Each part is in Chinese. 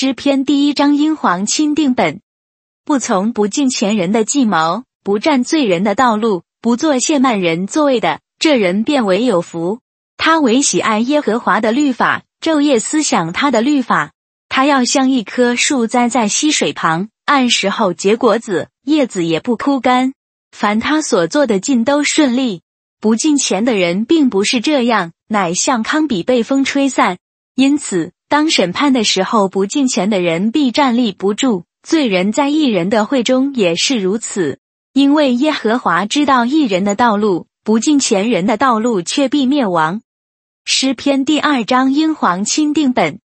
诗篇第一章英皇钦定本：不从不敬前人的计谋，不占罪人的道路，不做亵慢人座位的，这人便为有福。他唯喜爱耶和华的律法，昼夜思想他的律法。他要像一棵树栽在溪水旁，按时候结果子，叶子也不枯干。凡他所做的尽都顺利。不敬钱的人并不是这样，乃像糠比被风吹散。因此，当审判的时候，不敬钱的人必站立不住。罪人在异人的会中也是如此，因为耶和华知道异人的道路，不敬钱人的道路却必灭亡。诗篇第二章英皇钦定本。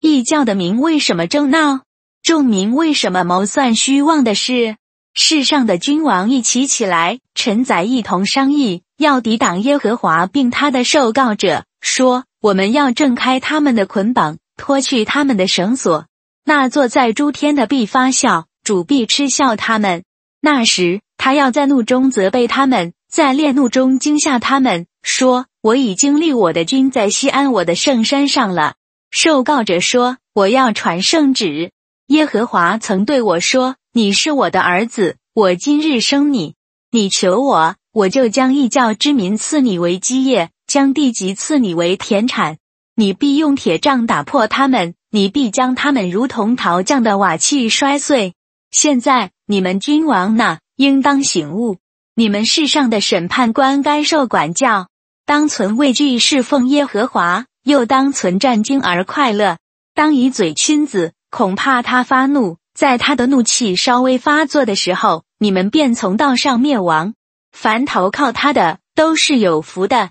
异教的民为什么争闹？众民为什么谋算虚妄的事？世上的君王一起起来，臣宰一同商议，要抵挡耶和华，并他的受告者，说：我们要挣开他们的捆绑，脱去他们的绳索。那坐在诸天的必发笑，主必嗤笑他们。那时，他要在怒中责备他们，在烈怒中惊吓他们，说：我已经立我的君在西安我的圣山上了。受告者说：我要传圣旨。耶和华曾对我说。你是我的儿子，我今日生你。你求我，我就将异教之民赐你为基业，将地级赐你为田产。你必用铁杖打破他们，你必将他们如同陶匠的瓦器摔碎。现在你们君王呢，应当醒悟。你们世上的审判官该受管教，当存畏惧侍奉耶和华，又当存战惊而快乐。当以嘴亲子，恐怕他发怒。在他的怒气稍微发作的时候，你们便从道上灭亡。凡投靠他的，都是有福的。